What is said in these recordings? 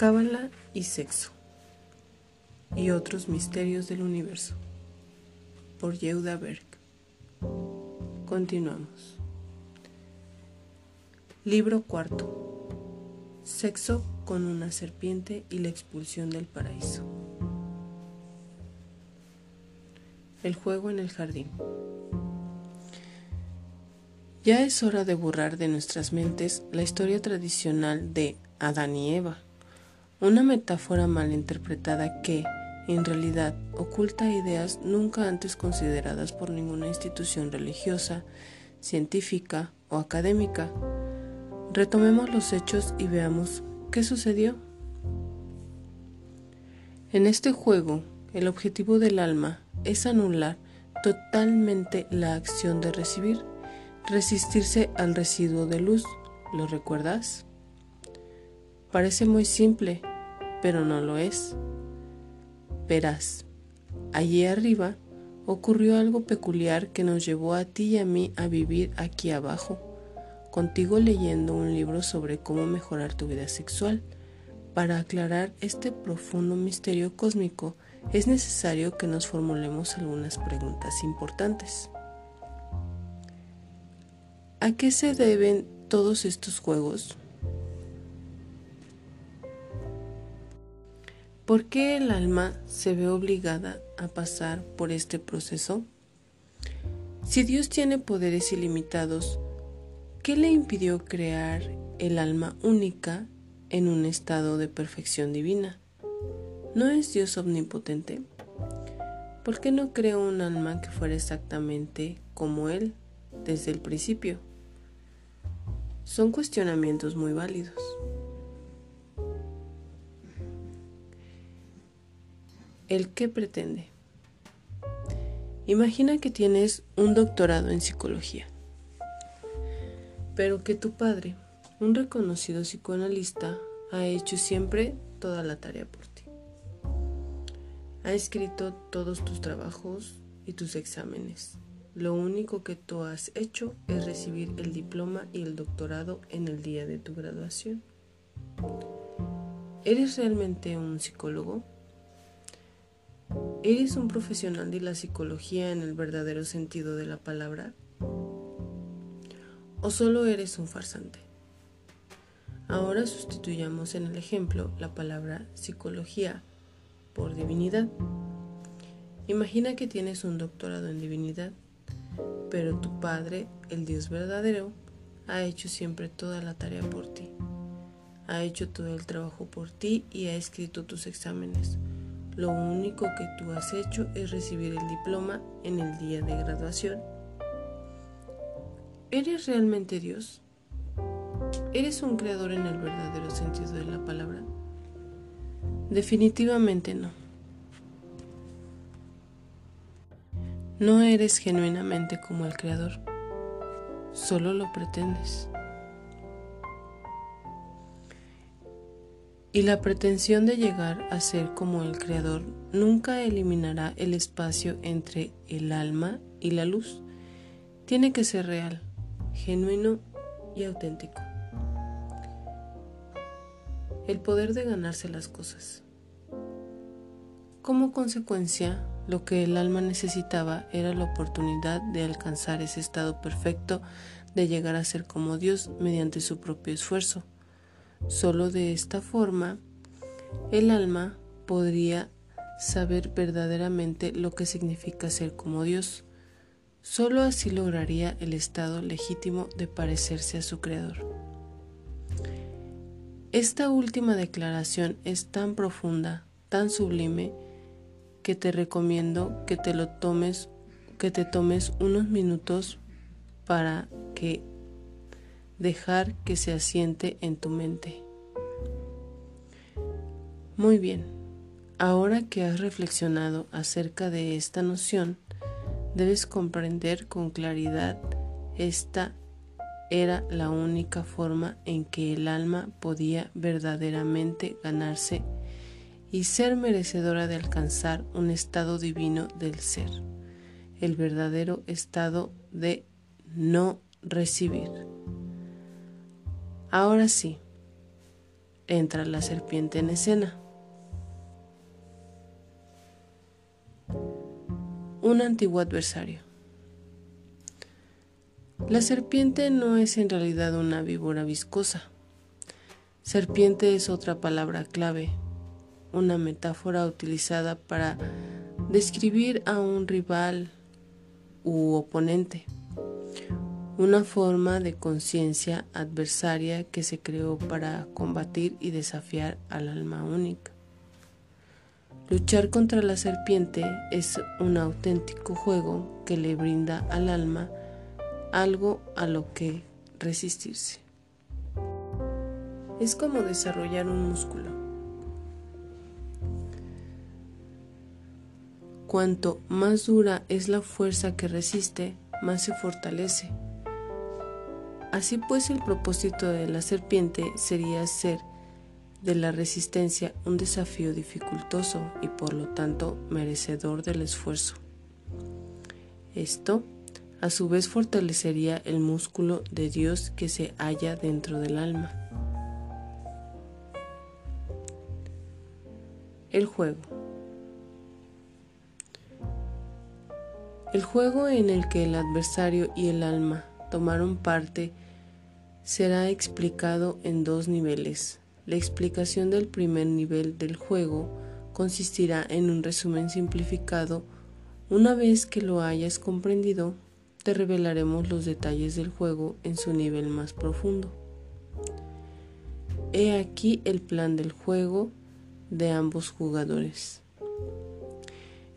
Cábala y sexo y otros misterios del universo por Yehuda Berg. Continuamos. Libro cuarto. Sexo con una serpiente y la expulsión del paraíso. El juego en el jardín. Ya es hora de borrar de nuestras mentes la historia tradicional de Adán y Eva, una metáfora mal interpretada que, en realidad, oculta ideas nunca antes consideradas por ninguna institución religiosa, científica o académica. Retomemos los hechos y veamos qué sucedió. En este juego, el objetivo del alma es anular totalmente la acción de recibir resistirse al residuo de luz. ¿Lo recuerdas? Parece muy simple, pero no lo es. Verás, allí arriba ocurrió algo peculiar que nos llevó a ti y a mí a vivir aquí abajo, contigo leyendo un libro sobre cómo mejorar tu vida sexual. Para aclarar este profundo misterio cósmico es necesario que nos formulemos algunas preguntas importantes. ¿A qué se deben todos estos juegos? ¿Por qué el alma se ve obligada a pasar por este proceso? Si Dios tiene poderes ilimitados, ¿qué le impidió crear el alma única en un estado de perfección divina? ¿No es Dios omnipotente? ¿Por qué no creó un alma que fuera exactamente como Él desde el principio? Son cuestionamientos muy válidos. ¿El qué pretende? Imagina que tienes un doctorado en psicología, pero que tu padre, un reconocido psicoanalista, ha hecho siempre toda la tarea por ti. Ha escrito todos tus trabajos y tus exámenes lo único que tú has hecho es recibir el diploma y el doctorado en el día de tu graduación. ¿Eres realmente un psicólogo? ¿Eres un profesional de la psicología en el verdadero sentido de la palabra? ¿O solo eres un farsante? Ahora sustituyamos en el ejemplo la palabra psicología por divinidad. Imagina que tienes un doctorado en divinidad pero tu Padre, el Dios verdadero, ha hecho siempre toda la tarea por ti. Ha hecho todo el trabajo por ti y ha escrito tus exámenes. Lo único que tú has hecho es recibir el diploma en el día de graduación. ¿Eres realmente Dios? ¿Eres un creador en el verdadero sentido de la palabra? Definitivamente no. No eres genuinamente como el Creador, solo lo pretendes. Y la pretensión de llegar a ser como el Creador nunca eliminará el espacio entre el alma y la luz. Tiene que ser real, genuino y auténtico. El poder de ganarse las cosas. Como consecuencia, lo que el alma necesitaba era la oportunidad de alcanzar ese estado perfecto de llegar a ser como Dios mediante su propio esfuerzo. Solo de esta forma el alma podría saber verdaderamente lo que significa ser como Dios. Solo así lograría el estado legítimo de parecerse a su Creador. Esta última declaración es tan profunda, tan sublime, que te recomiendo que te lo tomes, que te tomes unos minutos para que dejar que se asiente en tu mente. Muy bien, ahora que has reflexionado acerca de esta noción, debes comprender con claridad esta era la única forma en que el alma podía verdaderamente ganarse y ser merecedora de alcanzar un estado divino del ser, el verdadero estado de no recibir. Ahora sí, entra la serpiente en escena. Un antiguo adversario. La serpiente no es en realidad una víbora viscosa. Serpiente es otra palabra clave, una metáfora utilizada para describir a un rival u oponente, una forma de conciencia adversaria que se creó para combatir y desafiar al alma única. Luchar contra la serpiente es un auténtico juego que le brinda al alma algo a lo que resistirse. Es como desarrollar un músculo. Cuanto más dura es la fuerza que resiste, más se fortalece. Así pues, el propósito de la serpiente sería hacer de la resistencia un desafío dificultoso y por lo tanto merecedor del esfuerzo. Esto a su vez fortalecería el músculo de Dios que se halla dentro del alma. El juego. El juego en el que el adversario y el alma tomaron parte será explicado en dos niveles. La explicación del primer nivel del juego consistirá en un resumen simplificado. Una vez que lo hayas comprendido, te revelaremos los detalles del juego en su nivel más profundo. He aquí el plan del juego de ambos jugadores.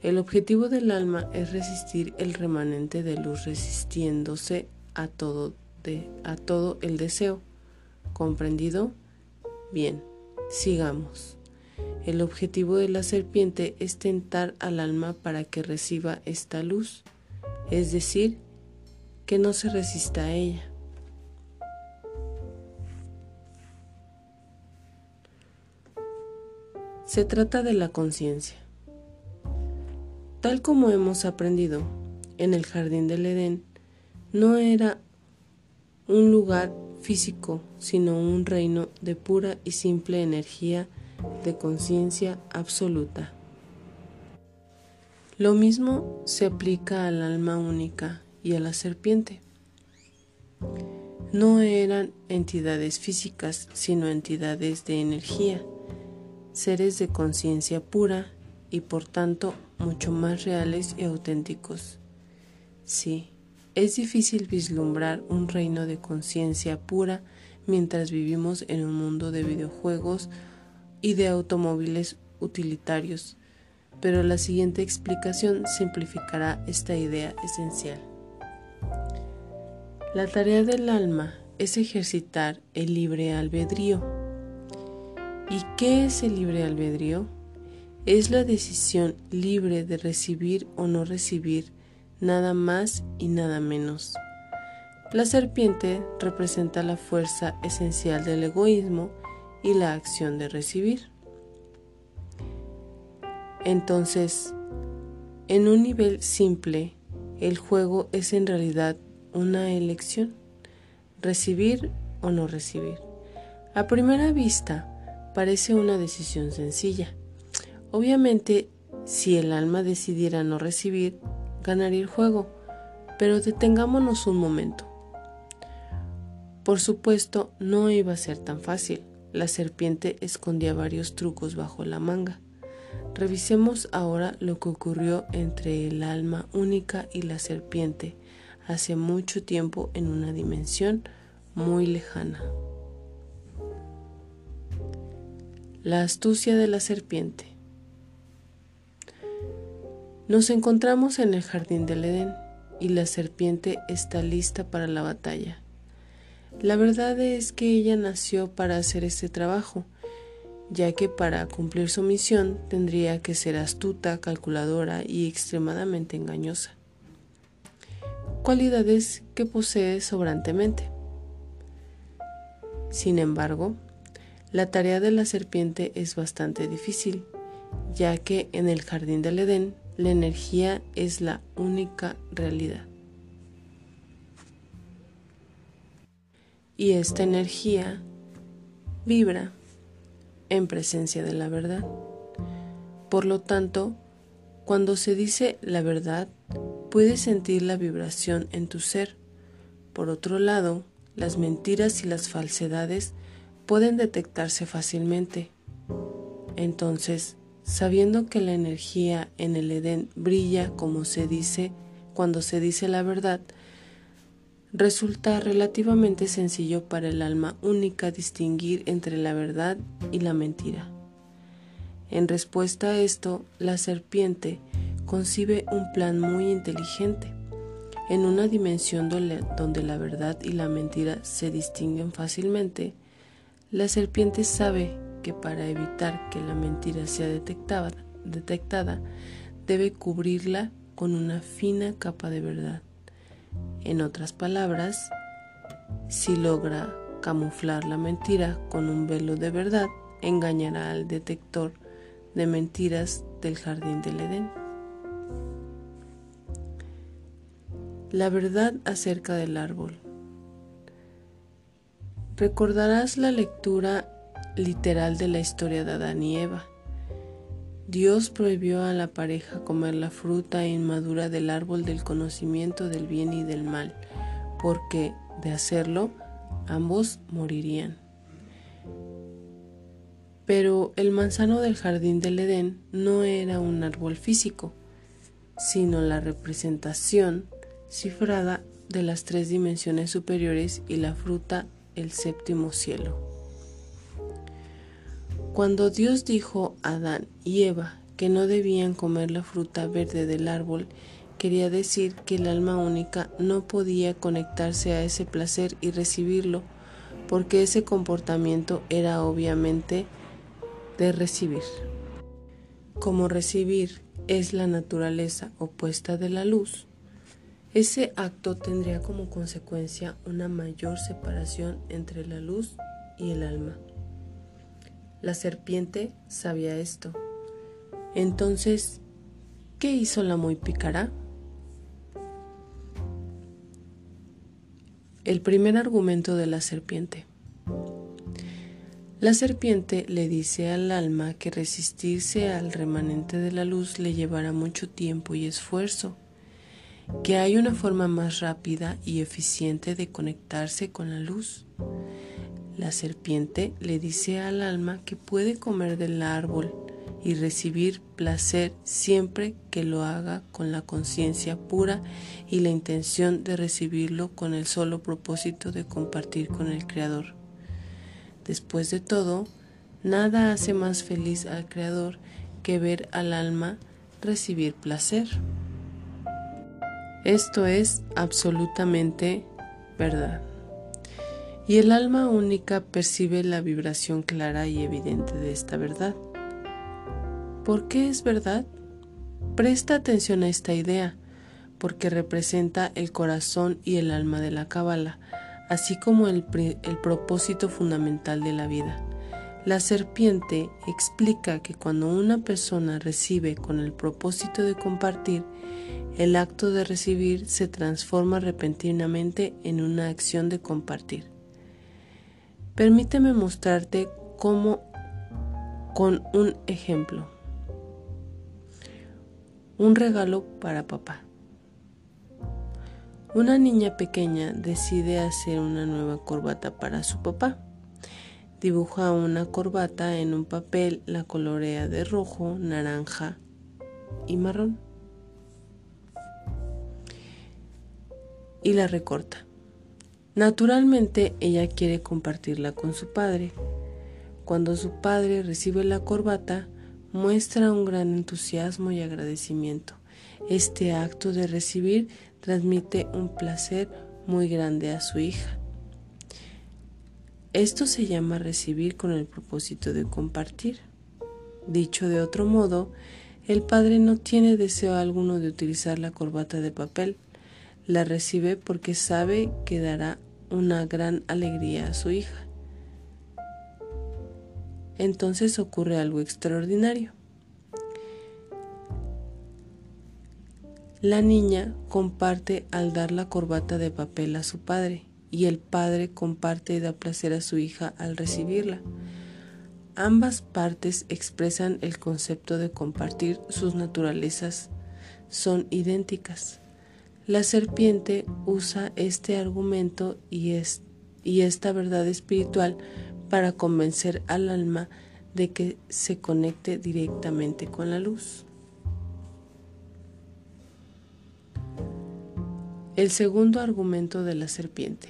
El objetivo del alma es resistir el remanente de luz resistiéndose a todo, a todo el deseo. ¿Comprendido? Bien, sigamos. El objetivo de la serpiente es tentar al alma para que reciba esta luz, es decir, que no se resista a ella. Se trata de la conciencia. Tal como hemos aprendido en el jardín del Edén, no era un lugar físico, sino un reino de pura y simple energía de conciencia absoluta. Lo mismo se aplica al alma única y a la serpiente. No eran entidades físicas, sino entidades de energía, seres de conciencia pura y por tanto mucho más reales y auténticos. Sí, es difícil vislumbrar un reino de conciencia pura mientras vivimos en un mundo de videojuegos y de automóviles utilitarios, pero la siguiente explicación simplificará esta idea esencial. La tarea del alma es ejercitar el libre albedrío. ¿Y qué es el libre albedrío? Es la decisión libre de recibir o no recibir nada más y nada menos. La serpiente representa la fuerza esencial del egoísmo y la acción de recibir. Entonces, en un nivel simple, el juego es en realidad una elección, recibir o no recibir. A primera vista parece una decisión sencilla. Obviamente, si el alma decidiera no recibir, ganaría el juego, pero detengámonos un momento. Por supuesto, no iba a ser tan fácil. La serpiente escondía varios trucos bajo la manga. Revisemos ahora lo que ocurrió entre el alma única y la serpiente hace mucho tiempo en una dimensión muy lejana. La astucia de la serpiente. Nos encontramos en el jardín del Edén y la serpiente está lista para la batalla. La verdad es que ella nació para hacer este trabajo, ya que para cumplir su misión tendría que ser astuta, calculadora y extremadamente engañosa cualidades que posee sobrantemente. Sin embargo, la tarea de la serpiente es bastante difícil, ya que en el jardín del Edén la energía es la única realidad. Y esta energía vibra en presencia de la verdad. Por lo tanto, cuando se dice la verdad, puedes sentir la vibración en tu ser. Por otro lado, las mentiras y las falsedades pueden detectarse fácilmente. Entonces, sabiendo que la energía en el Edén brilla como se dice cuando se dice la verdad, resulta relativamente sencillo para el alma única distinguir entre la verdad y la mentira. En respuesta a esto, la serpiente concibe un plan muy inteligente. En una dimensión donde la verdad y la mentira se distinguen fácilmente, la serpiente sabe que para evitar que la mentira sea detectada, detectada debe cubrirla con una fina capa de verdad. En otras palabras, si logra camuflar la mentira con un velo de verdad, engañará al detector de mentiras del jardín del Edén. La verdad acerca del árbol. Recordarás la lectura literal de la historia de Adán y Eva. Dios prohibió a la pareja comer la fruta inmadura del árbol del conocimiento del bien y del mal, porque de hacerlo ambos morirían. Pero el manzano del jardín del Edén no era un árbol físico, sino la representación cifrada de las tres dimensiones superiores y la fruta el séptimo cielo. Cuando Dios dijo a Adán y Eva que no debían comer la fruta verde del árbol, quería decir que el alma única no podía conectarse a ese placer y recibirlo, porque ese comportamiento era obviamente de recibir. Como recibir es la naturaleza opuesta de la luz, ese acto tendría como consecuencia una mayor separación entre la luz y el alma. La serpiente sabía esto. Entonces, ¿qué hizo la muy pícara? El primer argumento de la serpiente. La serpiente le dice al alma que resistirse al remanente de la luz le llevará mucho tiempo y esfuerzo, que hay una forma más rápida y eficiente de conectarse con la luz. La serpiente le dice al alma que puede comer del árbol y recibir placer siempre que lo haga con la conciencia pura y la intención de recibirlo con el solo propósito de compartir con el Creador. Después de todo, nada hace más feliz al Creador que ver al alma recibir placer. Esto es absolutamente verdad y el alma única percibe la vibración clara y evidente de esta verdad. ¿Por qué es verdad? Presta atención a esta idea, porque representa el corazón y el alma de la cábala, así como el, el propósito fundamental de la vida. La serpiente explica que cuando una persona recibe con el propósito de compartir, el acto de recibir se transforma repentinamente en una acción de compartir. Permíteme mostrarte cómo con un ejemplo. Un regalo para papá. Una niña pequeña decide hacer una nueva corbata para su papá. Dibuja una corbata en un papel, la colorea de rojo, naranja y marrón. Y la recorta. Naturalmente ella quiere compartirla con su padre. Cuando su padre recibe la corbata, muestra un gran entusiasmo y agradecimiento. Este acto de recibir transmite un placer muy grande a su hija. Esto se llama recibir con el propósito de compartir. Dicho de otro modo, el padre no tiene deseo alguno de utilizar la corbata de papel, la recibe porque sabe que dará una gran alegría a su hija. Entonces ocurre algo extraordinario. La niña comparte al dar la corbata de papel a su padre y el padre comparte y da placer a su hija al recibirla. Ambas partes expresan el concepto de compartir sus naturalezas, son idénticas. La serpiente usa este argumento y, esta verdad espiritual para convencer al alma de que se conecte directamente con la luz. El segundo argumento de la serpiente.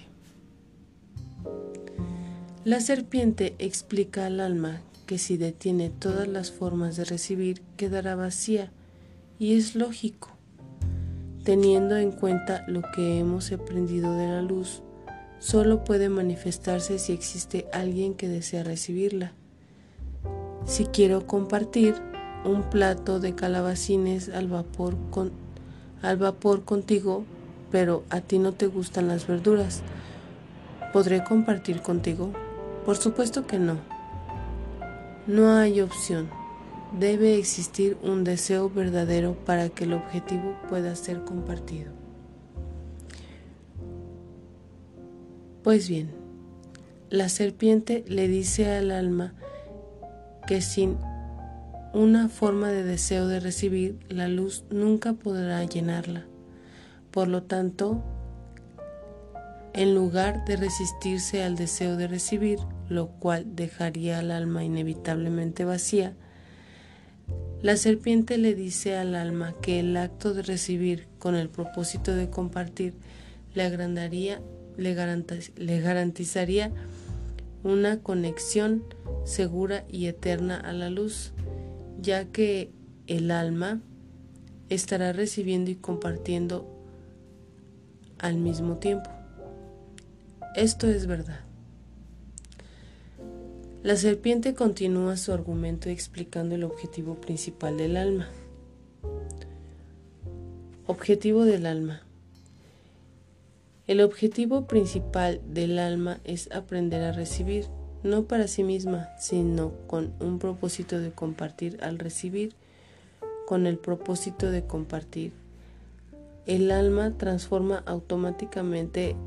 La serpiente explica al alma que si detiene todas las formas de recibir quedará vacía y es lógico, teniendo en cuenta lo que hemos aprendido de la luz, solo puede manifestarse si existe alguien que desea recibirla. Si quiero compartir un plato de calabacines al vapor, con, al vapor contigo, pero a ti no te gustan las verduras, ¿podré compartir contigo? Por supuesto que no. No hay opción. Debe existir un deseo verdadero para que el objetivo pueda ser compartido. Pues bien, la serpiente le dice al alma que sin una forma de deseo de recibir, la luz nunca podrá llenarla. Por lo tanto, en lugar de resistirse al deseo de recibir, lo cual dejaría al alma inevitablemente vacía, la serpiente le dice al alma que el acto de recibir con el propósito de compartir le, agrandaría, le, le garantizaría una conexión segura y eterna a la luz, ya que el alma estará recibiendo y compartiendo al mismo tiempo. Esto es verdad. La serpiente continúa su argumento explicando el objetivo principal del alma. Objetivo del alma. El objetivo principal del alma es aprender a recibir, no para sí misma, sino con un propósito de compartir al recibir, con el propósito de compartir. El alma transforma automáticamente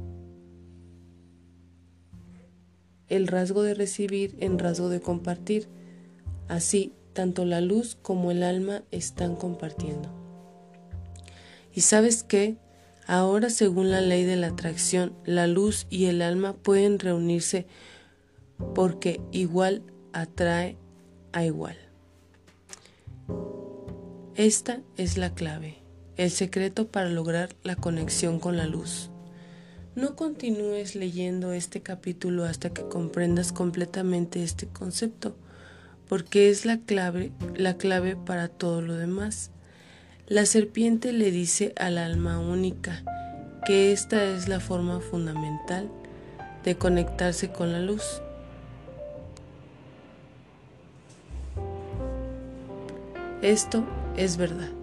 el rasgo de recibir en rasgo de compartir. Así, tanto la luz como el alma están compartiendo. ¿Y sabes qué? Ahora, según la ley de la atracción, la luz y el alma pueden reunirse porque igual atrae a igual. Esta es la clave, el secreto para lograr la conexión con la luz. No continúes leyendo este capítulo hasta que comprendas completamente este concepto, porque es la clave, la clave para todo lo demás. La serpiente le dice al alma única que esta es la forma fundamental de conectarse con la luz. Esto es verdad.